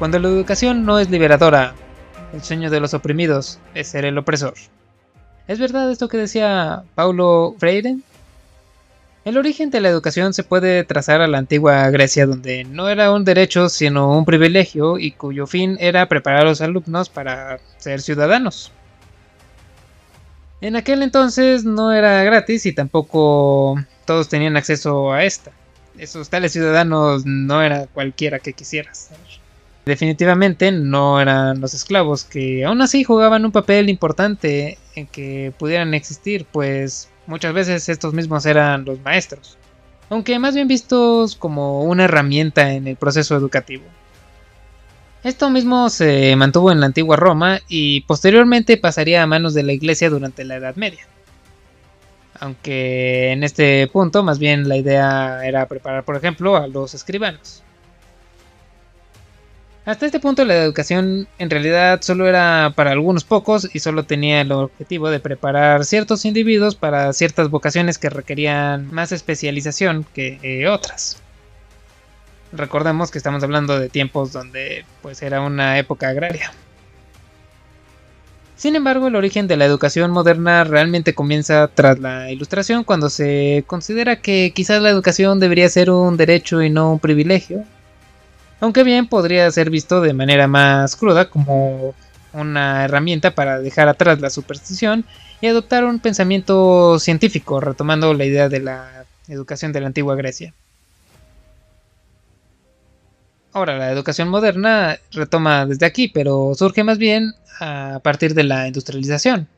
cuando la educación no es liberadora, el sueño de los oprimidos es ser el opresor. ¿Es verdad esto que decía Paulo Freire? El origen de la educación se puede trazar a la antigua Grecia, donde no era un derecho sino un privilegio y cuyo fin era preparar a los alumnos para ser ciudadanos. En aquel entonces no era gratis y tampoco todos tenían acceso a esta. Esos tales ciudadanos no era cualquiera que quisieras. Definitivamente no eran los esclavos, que aún así jugaban un papel importante en que pudieran existir, pues Muchas veces estos mismos eran los maestros, aunque más bien vistos como una herramienta en el proceso educativo. Esto mismo se mantuvo en la antigua Roma y posteriormente pasaría a manos de la Iglesia durante la Edad Media. Aunque en este punto más bien la idea era preparar, por ejemplo, a los escribanos. Hasta este punto la educación en realidad solo era para algunos pocos y solo tenía el objetivo de preparar ciertos individuos para ciertas vocaciones que requerían más especialización que eh, otras. Recordemos que estamos hablando de tiempos donde pues era una época agraria. Sin embargo, el origen de la educación moderna realmente comienza tras la Ilustración cuando se considera que quizás la educación debería ser un derecho y no un privilegio, aunque bien podría ser visto de manera más cruda como una herramienta para dejar atrás la superstición y adoptar un pensamiento científico, retomando la idea de la educación de la antigua Grecia. Ahora, la educación moderna retoma desde aquí, pero surge más bien a partir de la industrialización.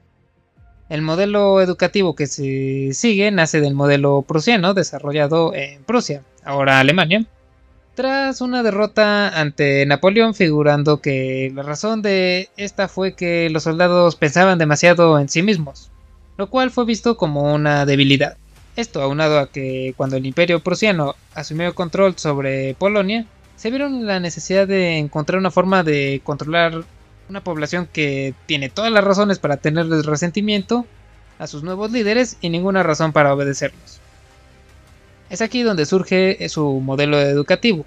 El modelo educativo que se sigue nace del modelo prusiano desarrollado en Prusia, ahora Alemania, tras una derrota ante Napoleón, figurando que la razón de esta fue que los soldados pensaban demasiado en sí mismos, lo cual fue visto como una debilidad. Esto aunado a que cuando el imperio prusiano asumió control sobre Polonia, se vieron la necesidad de encontrar una forma de controlar una población que tiene todas las razones para tenerles resentimiento a sus nuevos líderes y ninguna razón para obedecerlos. Es aquí donde surge su modelo educativo,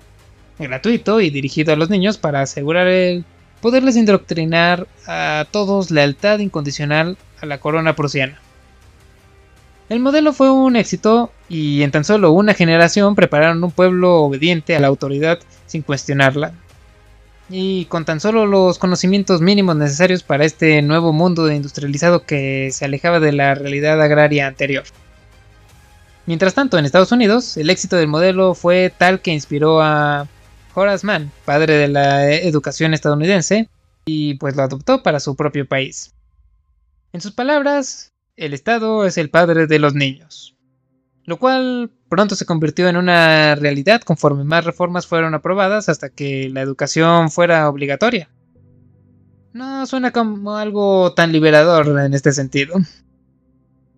gratuito y dirigido a los niños para asegurar el poderles indoctrinar a todos lealtad incondicional a la corona prusiana. El modelo fue un éxito y en tan solo una generación prepararon un pueblo obediente a la autoridad sin cuestionarla. Y con tan solo los conocimientos mínimos necesarios para este nuevo mundo industrializado que se alejaba de la realidad agraria anterior. Mientras tanto, en Estados Unidos, el éxito del modelo fue tal que inspiró a Horace Mann, padre de la educación estadounidense, y pues lo adoptó para su propio país. En sus palabras, el Estado es el padre de los niños, lo cual pronto se convirtió en una realidad conforme más reformas fueron aprobadas hasta que la educación fuera obligatoria. No suena como algo tan liberador en este sentido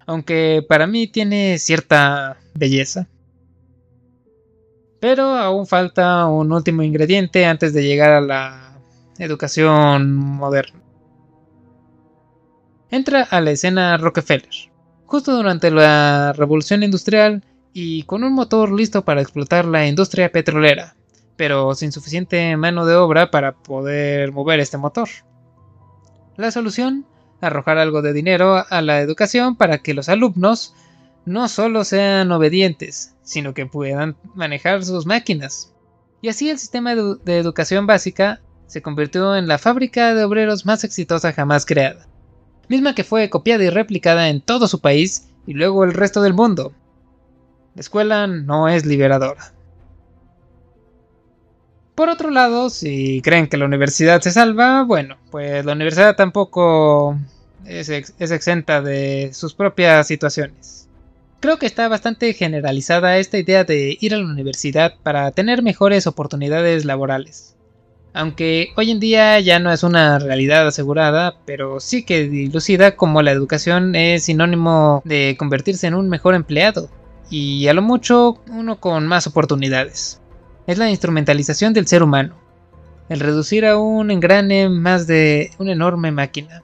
aunque para mí tiene cierta belleza. Pero aún falta un último ingrediente antes de llegar a la educación moderna. Entra a la escena Rockefeller, justo durante la revolución industrial y con un motor listo para explotar la industria petrolera, pero sin suficiente mano de obra para poder mover este motor. La solución arrojar algo de dinero a la educación para que los alumnos no solo sean obedientes, sino que puedan manejar sus máquinas. Y así el sistema de educación básica se convirtió en la fábrica de obreros más exitosa jamás creada, misma que fue copiada y replicada en todo su país y luego el resto del mundo. La escuela no es liberadora. Por otro lado, si creen que la universidad se salva, bueno, pues la universidad tampoco es, exenta de sus propias situaciones. Creo que está bastante generalizada esta idea de ir a la universidad para tener mejores oportunidades laborales. Aunque hoy en día ya no es una realidad asegurada, pero sí que dilucida como la educación es sinónimo de convertirse en un mejor empleado, y a lo mucho uno con más oportunidades es la instrumentalización del ser humano, el reducir a un engrane más de una enorme máquina.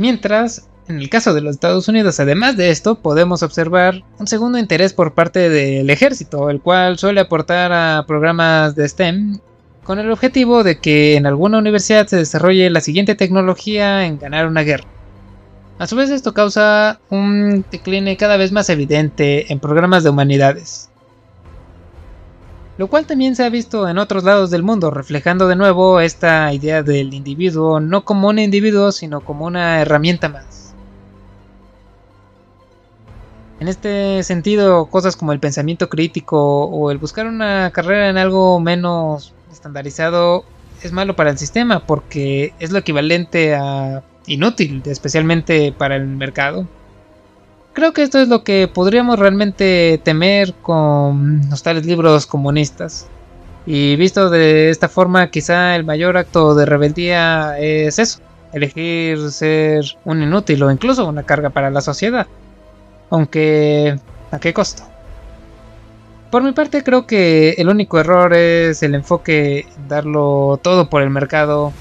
Mientras, En el caso de los Estados Unidos, además de esto, podemos observar un segundo interés por parte del ejército, el cual suele aportar a programas de STEM con el objetivo de que en alguna universidad se desarrolle la siguiente tecnología en ganar una guerra. A su vez esto causa un decline cada vez más evidente en programas de humanidades. Lo cual también se ha visto en otros lados del mundo, reflejando de nuevo esta idea del individuo no como un individuo, sino como una herramienta más. En este sentido, cosas como el pensamiento crítico o el buscar una carrera en algo menos estandarizado es malo para el sistema porque es lo equivalente a inútil, especialmente para el mercado. Creo que esto es lo que podríamos realmente temer con los tales libros comunistas. Y visto de esta forma, quizá el mayor acto de rebeldía es eso, elegir ser un inútil o incluso una carga para la sociedad. Aunque, ¿a qué costo? Por mi parte creo que el único error es el enfoque en darlo todo por el mercado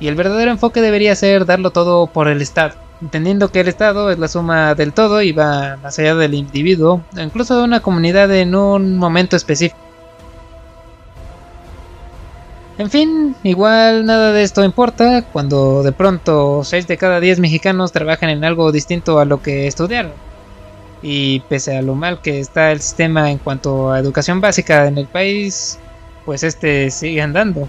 y el verdadero enfoque debería ser darlo todo por el Estado, entendiendo que el Estado es la suma del todo y va más allá del individuo, incluso de una comunidad en un momento específico. En fin, igual nada de esto importa cuando de pronto 6 de cada 10 mexicanos trabajan en algo distinto a lo que estudiaron y pese a lo mal que está el sistema en cuanto a educación básica en el país, pues este sigue andando.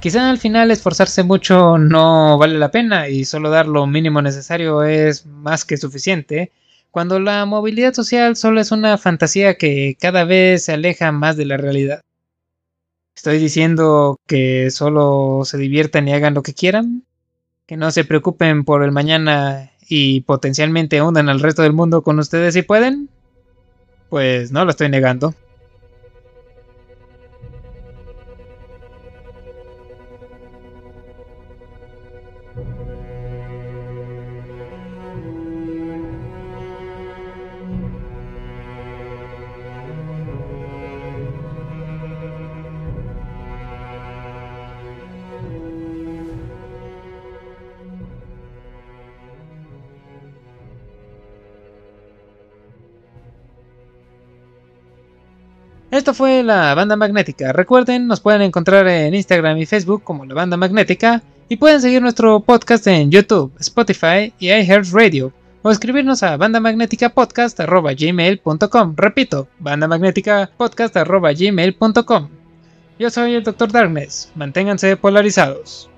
Quizá al final esforzarse mucho no vale la pena y solo dar lo mínimo necesario es más que suficiente, cuando la movilidad social solo es una fantasía que cada vez se aleja más de la realidad. ¿Estoy diciendo que solo se diviertan y hagan lo que quieran? ¿Que no se preocupen por el mañana y potencialmente hundan al resto del mundo con ustedes si pueden? Pues no lo estoy negando. Esto fue la banda magnética. Recuerden, nos pueden encontrar en Instagram y Facebook como la banda magnética y pueden seguir nuestro podcast en YouTube, Spotify y iHeartRadio o escribirnos a bandamagneticapodcast.gmail.com Repito, bandamagneticapodcast.gmail.com Yo soy el Dr. Darkness. Manténganse polarizados.